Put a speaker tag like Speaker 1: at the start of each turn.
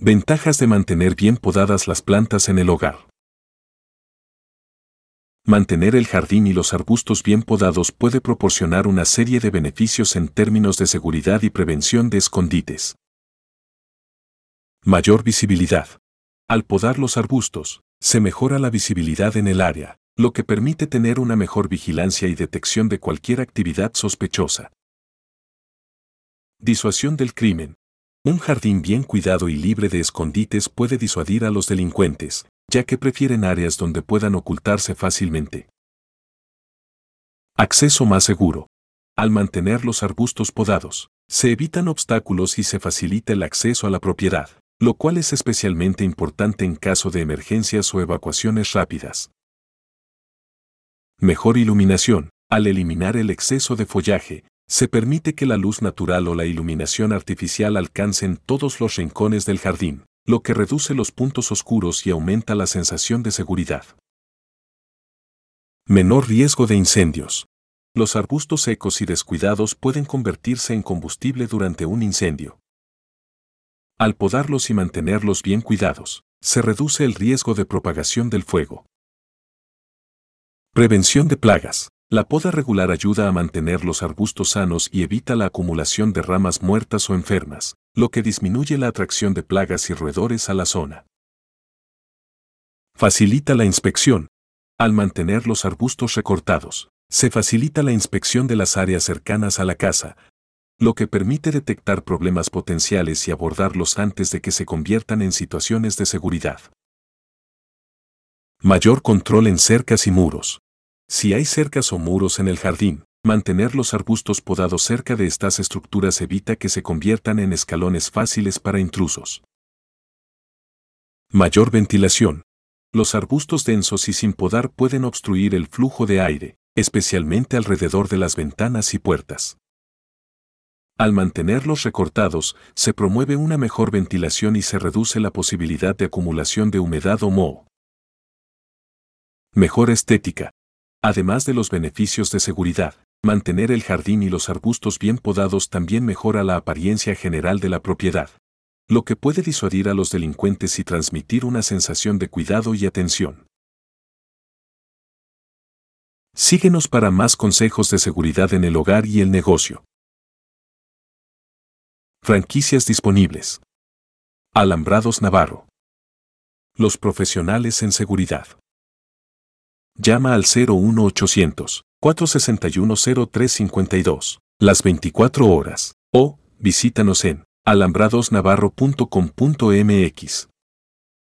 Speaker 1: Ventajas de mantener bien podadas las plantas en el hogar. Mantener el jardín y los arbustos bien podados puede proporcionar una serie de beneficios en términos de seguridad y prevención de escondites. Mayor visibilidad. Al podar los arbustos, se mejora la visibilidad en el área, lo que permite tener una mejor vigilancia y detección de cualquier actividad sospechosa. Disuasión del crimen. Un jardín bien cuidado y libre de escondites puede disuadir a los delincuentes, ya que prefieren áreas donde puedan ocultarse fácilmente. Acceso más seguro. Al mantener los arbustos podados, se evitan obstáculos y se facilita el acceso a la propiedad, lo cual es especialmente importante en caso de emergencias o evacuaciones rápidas. Mejor iluminación. Al eliminar el exceso de follaje, se permite que la luz natural o la iluminación artificial alcancen todos los rincones del jardín, lo que reduce los puntos oscuros y aumenta la sensación de seguridad. Menor riesgo de incendios. Los arbustos secos y descuidados pueden convertirse en combustible durante un incendio. Al podarlos y mantenerlos bien cuidados, se reduce el riesgo de propagación del fuego. Prevención de plagas. La poda regular ayuda a mantener los arbustos sanos y evita la acumulación de ramas muertas o enfermas, lo que disminuye la atracción de plagas y roedores a la zona. Facilita la inspección. Al mantener los arbustos recortados, se facilita la inspección de las áreas cercanas a la casa, lo que permite detectar problemas potenciales y abordarlos antes de que se conviertan en situaciones de seguridad. Mayor control en cercas y muros. Si hay cercas o muros en el jardín, mantener los arbustos podados cerca de estas estructuras evita que se conviertan en escalones fáciles para intrusos. Mayor ventilación. Los arbustos densos y sin podar pueden obstruir el flujo de aire, especialmente alrededor de las ventanas y puertas. Al mantenerlos recortados, se promueve una mejor ventilación y se reduce la posibilidad de acumulación de humedad o moho. Mejor estética. Además de los beneficios de seguridad, mantener el jardín y los arbustos bien podados también mejora la apariencia general de la propiedad, lo que puede disuadir a los delincuentes y transmitir una sensación de cuidado y atención. Síguenos para más consejos de seguridad en el hogar y el negocio. Franquicias disponibles. Alambrados Navarro. Los profesionales en seguridad. Llama al 01800 461 0352 las 24 horas o visítanos en alambradosnavarro.com.mx.